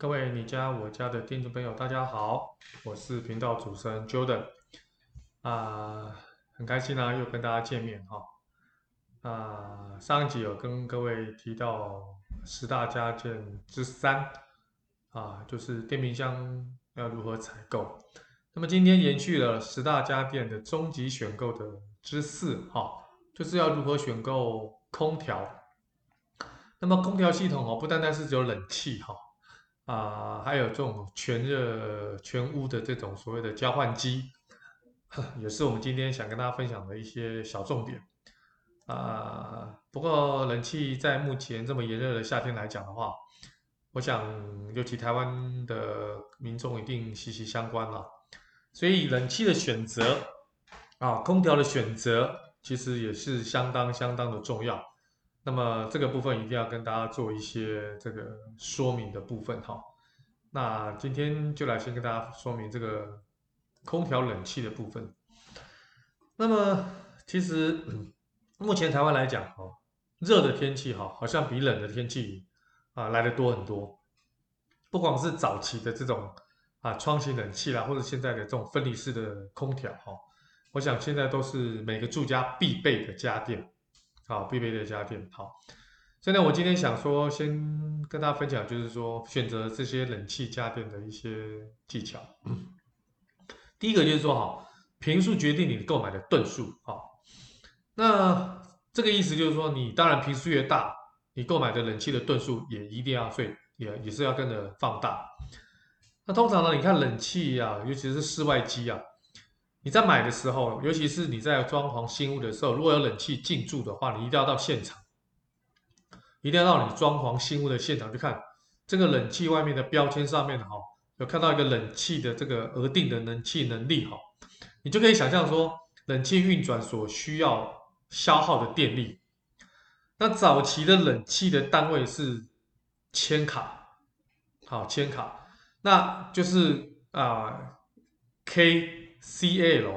各位你家我家的听众朋友，大家好，我是频道主持人 Jordan，啊、很开心啊，又跟大家见面哈，啊、上一集有跟各位提到十大家电之三，啊、就是电冰箱要如何采购，那么今天延续了十大家电的终极选购的之四，哈，就是要如何选购空调。那么空调系统哦，不单单是只有冷气哈，啊，还有这种全热全屋的这种所谓的交换机，也是我们今天想跟大家分享的一些小重点。啊，不过冷气在目前这么炎热的夏天来讲的话，我想尤其台湾的民众一定息息相关了。所以冷气的选择啊，空调的选择其实也是相当相当的重要。那么这个部分一定要跟大家做一些这个说明的部分哈。那今天就来先跟大家说明这个空调冷气的部分。那么其实目前台湾来讲哈，热的天气哈，好像比冷的天气啊来的多很多。不光是早期的这种啊窗型冷气啦，或者现在的这种分离式的空调哈，我想现在都是每个住家必备的家电。好，必备的家电。好，所以呢，我今天想说，先跟大家分享，就是说选择这些冷气家电的一些技巧。第一个就是说，哈，频数决定你购买的吨数。好，那这个意思就是说，你当然频数越大，你购买的冷气的吨数也一定要，所以也也是要跟着放大。那通常呢，你看冷气啊，尤其是室外机啊。你在买的时候，尤其是你在装潢新屋的时候，如果有冷气进驻的话，你一定要到现场，一定要到你装潢新屋的现场去看这个冷气外面的标签上面哈，有看到一个冷气的这个额定的冷气能力哈，你就可以想象说冷气运转所需要消耗的电力。那早期的冷气的单位是千卡，好，千卡，那就是啊、K。C L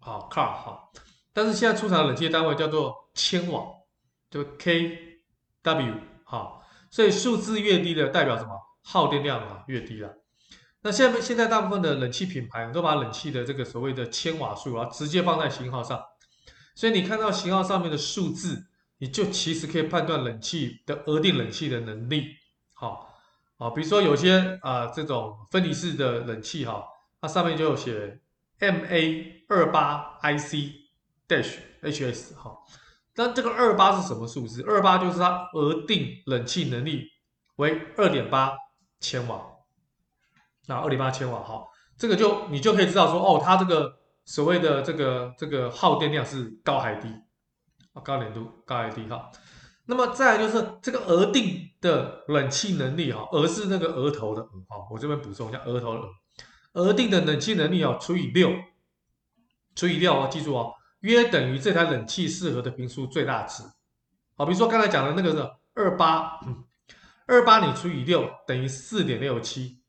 啊，car 哈，但是现在出厂的冷气单位叫做千瓦，就 K W 哈，所以数字越低的代表什么？耗电量啊越低了。那现在现在大部分的冷气品牌都把冷气的这个所谓的千瓦数啊直接放在型号上，所以你看到型号上面的数字，你就其实可以判断冷气的额定冷气的能力。好，啊，比如说有些啊这种分离式的冷气哈，它上面就有写。M A 二八 I C dash H S 哈，那这个二八是什么数字？二八就是它额定冷气能力为二点八千瓦，那二点八千瓦哈，这个就你就可以知道说哦，它这个所谓的这个这个耗电量是高还低啊，高点度高还低哈。那么再就是这个额定的冷气能力哈，额是那个额头的额哈，我这边补充一下额头的额。额定的冷气能力哦，除以六，除以六哦，记住哦，约等于这台冷气适合的坪数最大值。好，比如说刚才讲的那个是二八，二八你除以六等于四点六七，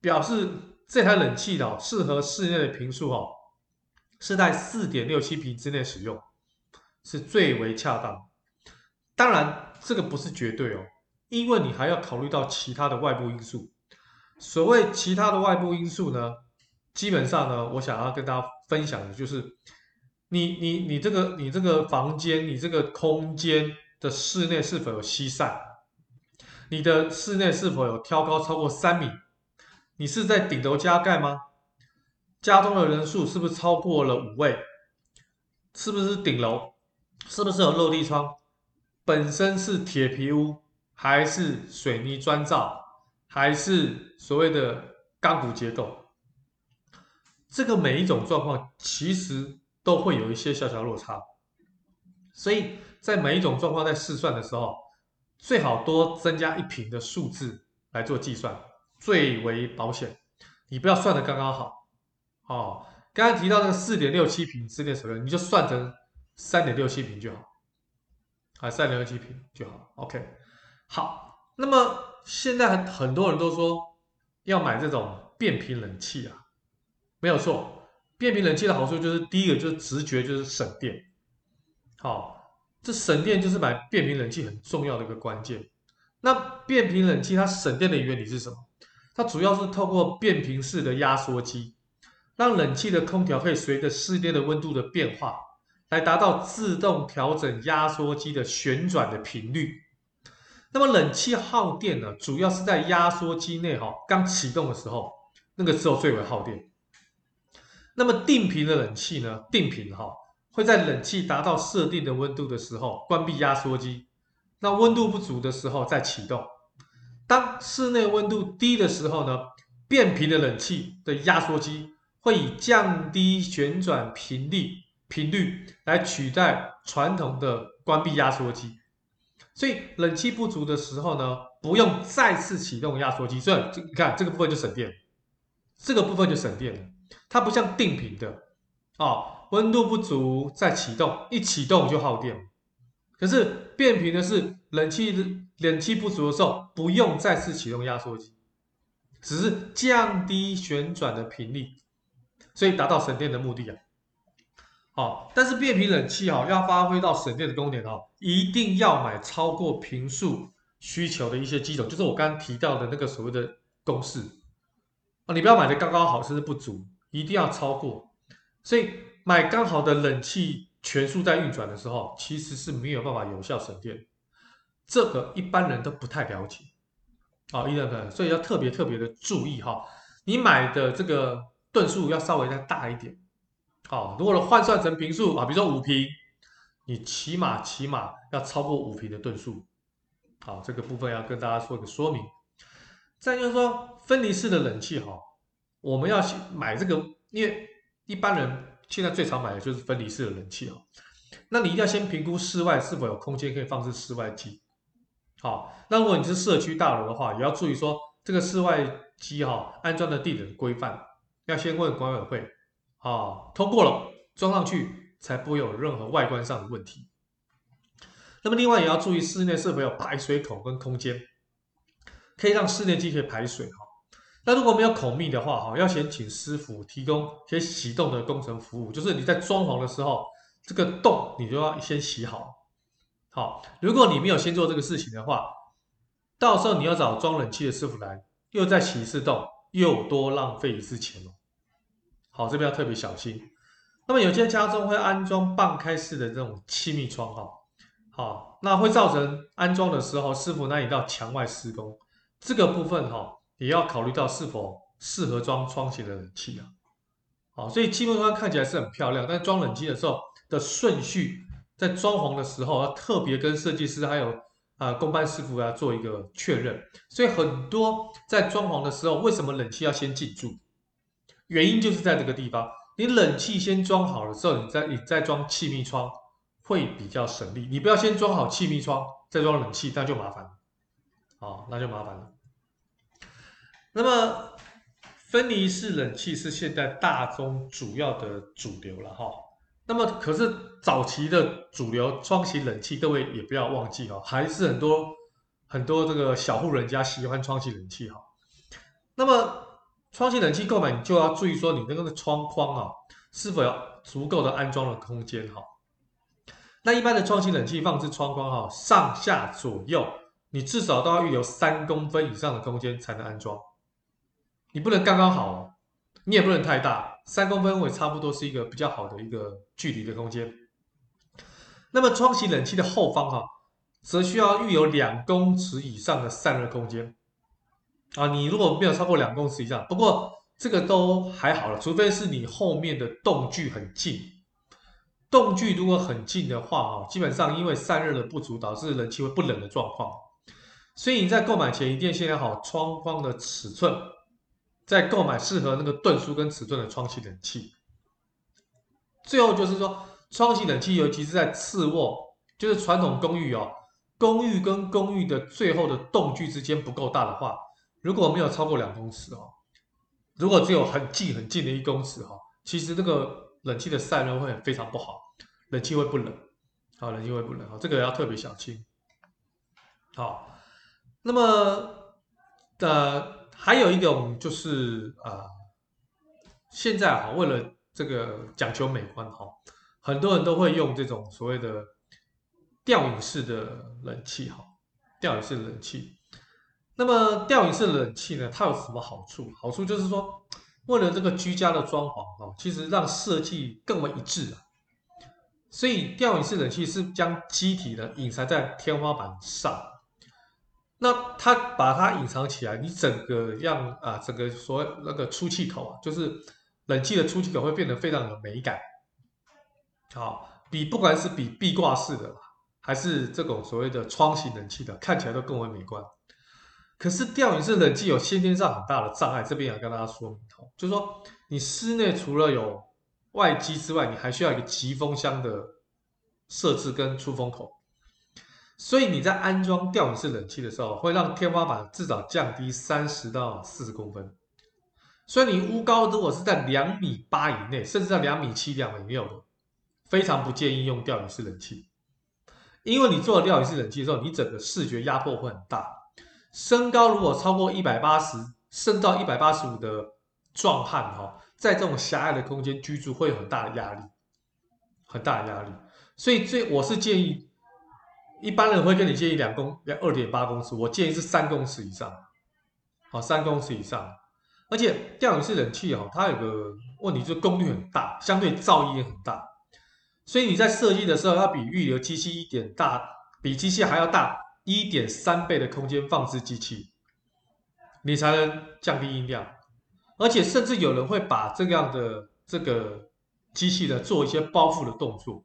表示这台冷气哦适合室内的坪数哦是在四点六七坪之内使用，是最为恰当。当然这个不是绝对哦，因为你还要考虑到其他的外部因素。所谓其他的外部因素呢，基本上呢，我想要跟大家分享的就是你，你你这个你这个房间，你这个空间的室内是否有西晒？你的室内是否有挑高超过三米？你是在顶楼加盖吗？家中的人数是不是超过了五位？是不是顶楼？是不是有落地窗？本身是铁皮屋还是水泥砖造？还是所谓的钢骨结构，这个每一种状况其实都会有一些小小落差，所以在每一种状况在试算的时候，最好多增加一瓶的数字来做计算，最为保险。你不要算的刚刚好，哦，刚刚提到那个四点六七瓶之内使用，你就算成三点六七瓶就好，啊，三点六七瓶就好。OK，好，那么。现在很很多人都说要买这种变频冷气啊，没有错。变频冷气的好处就是第一个就是直觉就是省电，好，这省电就是买变频冷气很重要的一个关键。那变频冷气它省电的原理是什么？它主要是透过变频式的压缩机，让冷气的空调可以随着室内的温度的变化，来达到自动调整压缩机的旋转的频率。那么冷气耗电呢，主要是在压缩机内哈刚启动的时候，那个时候最为耗电。那么定频的冷气呢，定频哈会在冷气达到设定的温度的时候关闭压缩机，那温度不足的时候再启动。当室内温度低的时候呢，变频的冷气的压缩机会以降低旋转频率频率来取代传统的关闭压缩机，所以冷气不足的时候呢，不用再次启动压缩机，所以你看这个部分就省电，这个部分就省电了。它不像定频的，哦，温度不足再启动，一启动就耗电。可是变频的是冷气。冷气不足的时候，不用再次启动压缩机，只是降低旋转的频率，所以达到省电的目的啊。哦，但是变频冷气哈，要发挥到省电的功能哦，一定要买超过坪数需求的一些机种，就是我刚刚提到的那个所谓的公式啊，你不要买的刚刚好，甚至不足，一定要超过。所以买刚好的冷气全数在运转的时候，其实是没有办法有效省电。这个一般人都不太了解，啊，一般人，所以要特别特别的注意哈。你买的这个吨数要稍微再大一点，好，如果换算成坪数啊，比如说五坪，你起码起码要超过五坪的吨数，好，这个部分要跟大家做一个说明。再就是说，分离式的冷气哈，我们要去买这个，因为一般人现在最常买的就是分离式的冷气啊，那你一定要先评估室外是否有空间可以放置室外机。好，那如果你是社区大楼的话，也要注意说这个室外机哈安装的地点规范，要先问管委会，啊，通过了装上去才不会有任何外观上的问题。那么另外也要注意室内是否有排水口跟空间，可以让室内机可以排水哈。那如果没有孔密的话哈，要先请师傅提供先洗洞的工程服务，就是你在装潢的时候，这个洞你就要先洗好。好，如果你没有先做这个事情的话，到时候你要找装冷气的师傅来，又再洗一次洞，又多浪费一次钱哦。好，这边要特别小心。那么有些家中会安装半开式的这种气密窗哈，好，那会造成安装的时候师傅难以到墙外施工，这个部分哈也要考虑到是否适合装窗型的冷气啊。好，所以气密窗看起来是很漂亮，但装冷气的时候的顺序。在装潢的时候，要特别跟设计师还有啊工班师傅要做一个确认。所以很多在装潢的时候，为什么冷气要先进驻？原因就是在这个地方，你冷气先装好了之后，你再你再装气密窗会比较省力。你不要先装好气密窗再装冷气，那就麻烦了。好，那就麻烦了。那么分离式冷气是现在大宗主要的主流了哈。那么，可是早期的主流窗型冷气，各位也不要忘记哦，还是很多很多这个小户人家喜欢窗型冷气哈。那么，窗型冷气购买你就要注意说，你那个窗框啊，是否有足够的安装的空间哈。那一般的窗型冷气放置窗框哈，上下左右，你至少都要预留三公分以上的空间才能安装，你不能刚刚好哦，你也不能太大。三公分也差不多是一个比较好的一个距离的空间。那么窗型冷气的后方哈、啊，则需要预留两公尺以上的散热空间。啊，你如果没有超过两公尺以上，不过这个都还好了，除非是你后面的栋距很近。栋距如果很近的话哈，基本上因为散热的不足，导致冷气会不冷的状况。所以你在购买前一定要先量好窗框的尺寸。再购买适合那个吨数跟尺寸的窗型冷气。最后就是说，窗型冷气尤其是在次卧，就是传统公寓哦，公寓跟公寓的最后的栋距之间不够大的话，如果没有超过两公尺哦，如果只有很近很近的一公尺哈，其实这个冷气的散热会非常不好，冷气会不冷，好，冷气会不冷，好，这个要特别小心。好，那么呃。还有一种就是啊、现在哈，为了这个讲求美观哈，很多人都会用这种所谓的吊饮式的冷气哈，吊饮式的冷气。那么吊顶式冷气呢，它有什么好处？好处就是说，为了这个居家的装潢哦，其实让设计更为一致啊。所以吊顶式冷气是将机体呢隐藏在天花板上，那它把它隐藏起来，你整个让啊整个所谓那个出气口啊，就是冷气的出气口会变得非常有美感。好，比不管是比壁挂式的，还是这种所谓的窗型冷气的，看起来都更为美观。可是吊顶式冷气有先天上很大的障碍，这边也要跟大家说明哦，就是说你室内除了有外机之外，你还需要一个集风箱的设置跟出风口，所以你在安装吊顶式冷气的时候，会让天花板至少降低三十到四十公分。所以你屋高如果是在两米八以内，甚至在两米七、两米六的，非常不建议用吊顶式冷气，因为你做了吊顶式冷气之后，你整个视觉压迫会很大。身高如果超过一百八十，甚到一百八十五的壮汉哈，在这种狭隘的空间居住会有很大的压力，很大的压力。所以最我是建议，一般人会跟你建议两公两二点八公尺，我建议是三公尺以上，好三公尺以上。而且吊顶式冷气哦，它有个问题就是功率很大，相对噪音也很大，所以你在设计的时候要比预留机器一点大，比机器还要大。一点三倍的空间放置机器，你才能降低音量，而且甚至有人会把这样的这个机器呢做一些包覆的动作，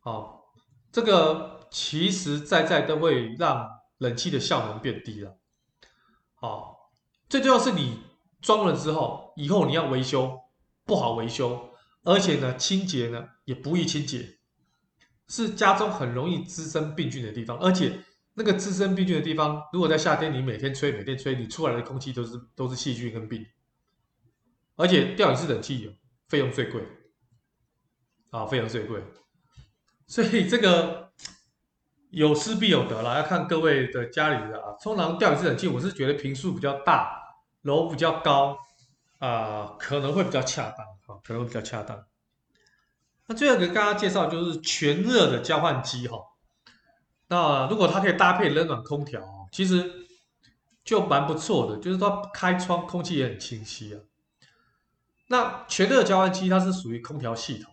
好，这个其实在在都会让冷气的效能变低了，好，最重要是你装了之后，以后你要维修不好维修，而且呢清洁呢也不易清洁，是家中很容易滋生病菌的地方，而且。那个滋生病菌的地方，如果在夏天你每天吹，每天吹，你出来的空气都是都是细菌跟病，而且吊顶式冷气费用最贵，啊，费用最贵，所以这个有失必有得啦，要看各位的家里的啊。通常吊顶式冷气，我是觉得坪数比较大，楼比较高，啊，可能会比较恰当，啊，可能会比较恰当。那最后给大家介绍就是全热的交换机，哈。那如果它可以搭配冷暖空调，其实就蛮不错的，就是它开窗空气也很清晰啊。那全热交换机它是属于空调系统，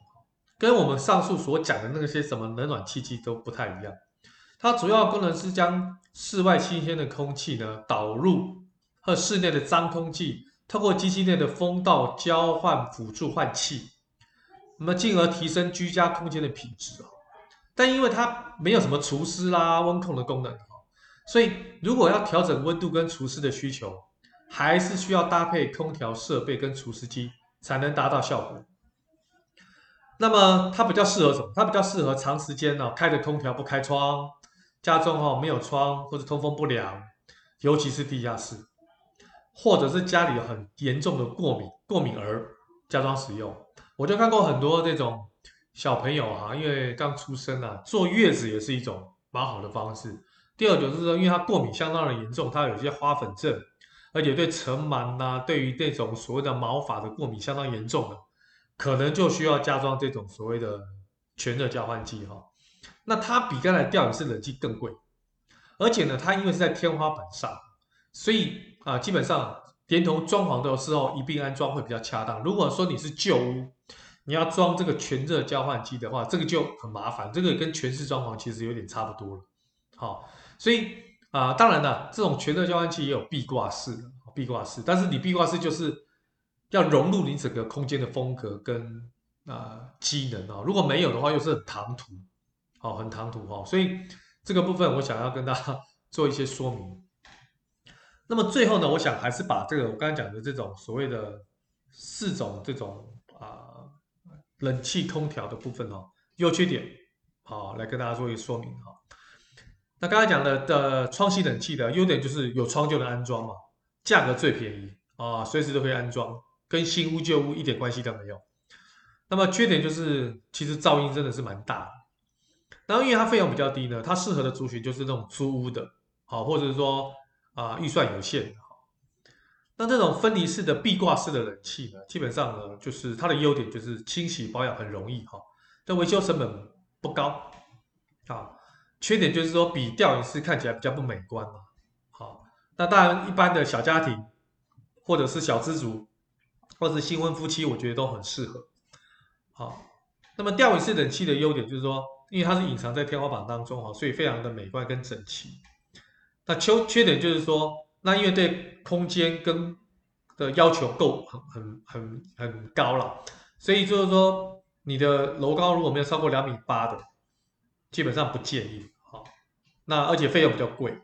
跟我们上述所讲的那些什么冷暖气机都不太一样。它主要功能是将室外新鲜的空气呢导入和室内的脏空气，透过机器内的风道交换辅助换气，那么进而提升居家空间的品质啊。但因为它没有什么除湿啦、温控的功能，所以如果要调整温度跟除湿的需求，还是需要搭配空调设备跟除湿机才能达到效果。那么它比较适合什么？它比较适合长时间呢开着空调不开窗，家中哈没有窗或者通风不良，尤其是地下室，或者是家里有很严重的过敏过敏儿加装使用。我就看过很多这种。小朋友哈，因为刚出生啊，坐月子也是一种蛮好的方式。第二就是说，因为他过敏相当的严重，他有些花粉症，而且对尘螨呐，对于这种所谓的毛发的过敏相当严重的，可能就需要加装这种所谓的全热交换机哈。那它比刚才吊顶式冷气更贵，而且呢，它因为是在天花板上，所以啊，基本上连同装潢的时候一并安装会比较恰当。如果说你是旧屋，你要装这个全热交换机的话，这个就很麻烦。这个跟全室装潢其实有点差不多了。好，所以啊、当然了，这种全热交换器也有壁挂式，壁挂式，但是你壁挂式就是要融入你整个空间的风格跟啊、机能啊。如果没有的话，又是很唐突，好，很唐突哈。所以这个部分我想要跟大家 做一些说明。那么最后呢，我想还是把这个我刚才讲的这种所谓的四种这种。冷气空调的部分哦，优缺点，好，来跟大家做一个说明哈。那刚才讲的的窗型冷气的优点就是有窗就能安装嘛，价格最便宜啊，随时都可以安装，跟新屋旧屋一点关系都没有。那么缺点就是其实噪音真的是蛮大的。然后因为它费用比较低呢，它适合的族群就是那种租屋的，好，或者是说啊预算有限。那这种分离式的壁挂式的冷气呢，基本上呢，就是它的优点就是清洗保养很容易哈，但维修成本不高啊。缺点就是说比吊顶式看起来比较不美观嘛，好，那当然，一般的小家庭，或者是小资族，或者是新婚夫妻，我觉得都很适合。好，那么吊尾式冷气的优点就是说，因为它是隐藏在天花板当中哈，所以非常的美观跟整齐。那缺缺点就是说，那因为对空间跟的要求够很很很很高了，所以就是说，你的楼高如果没有超过两米八的，基本上不建议。好，那而且费用比较贵。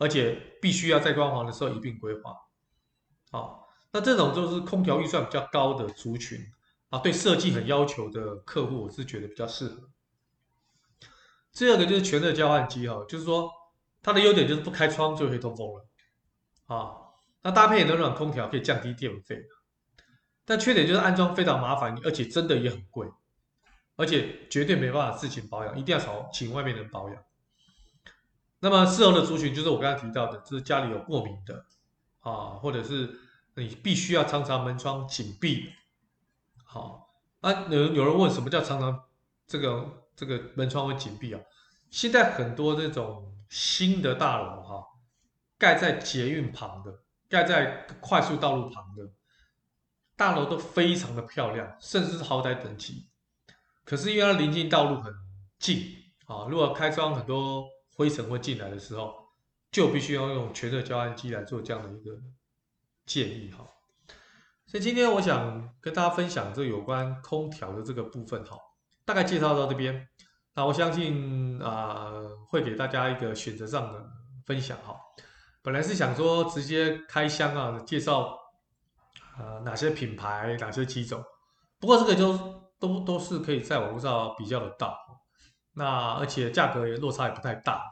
而且必须要在装潢的时候一并规划，好，那这种就是空调预算比较高的族群啊，对设计很要求的客户，我是觉得比较适合。第二个就是全热交换机哈，就是说它的优点就是不开窗就可以通风了，啊，那搭配冷暖空调可以降低电费，但缺点就是安装非常麻烦，而且真的也很贵，而且绝对没办法自行保养，一定要找请外面人保养。那么适合的族群就是我刚才提到的，就是家里有过敏的啊，或者是你必须要常常门窗紧闭。好，啊，有有人问什么叫常常这个这个门窗会紧闭啊？现在很多这种新的大楼哈，盖在捷运旁的，盖在快速道路旁的大楼都非常的漂亮，甚至是豪宅等级。可是因为它临近道路很近啊，如果开窗很多。灰尘会进来的时候，就必须要用全热交换机来做这样的一个建议哈。所以今天我想跟大家分享这有关空调的这个部分哈，大概介绍到这边。那我相信啊、呃，会给大家一个选择上的分享哈。本来是想说直接开箱啊，介绍呃哪些品牌、哪些机种，不过这个就都都是可以在网络上比较得到。那而且价格也落差也不太大，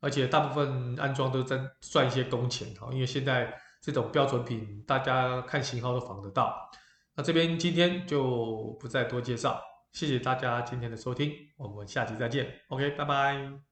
而且大部分安装都在赚一些工钱哈，因为现在这种标准品大家看型号都仿得到。那这边今天就不再多介绍，谢谢大家今天的收听，我们下期再见，OK，拜拜。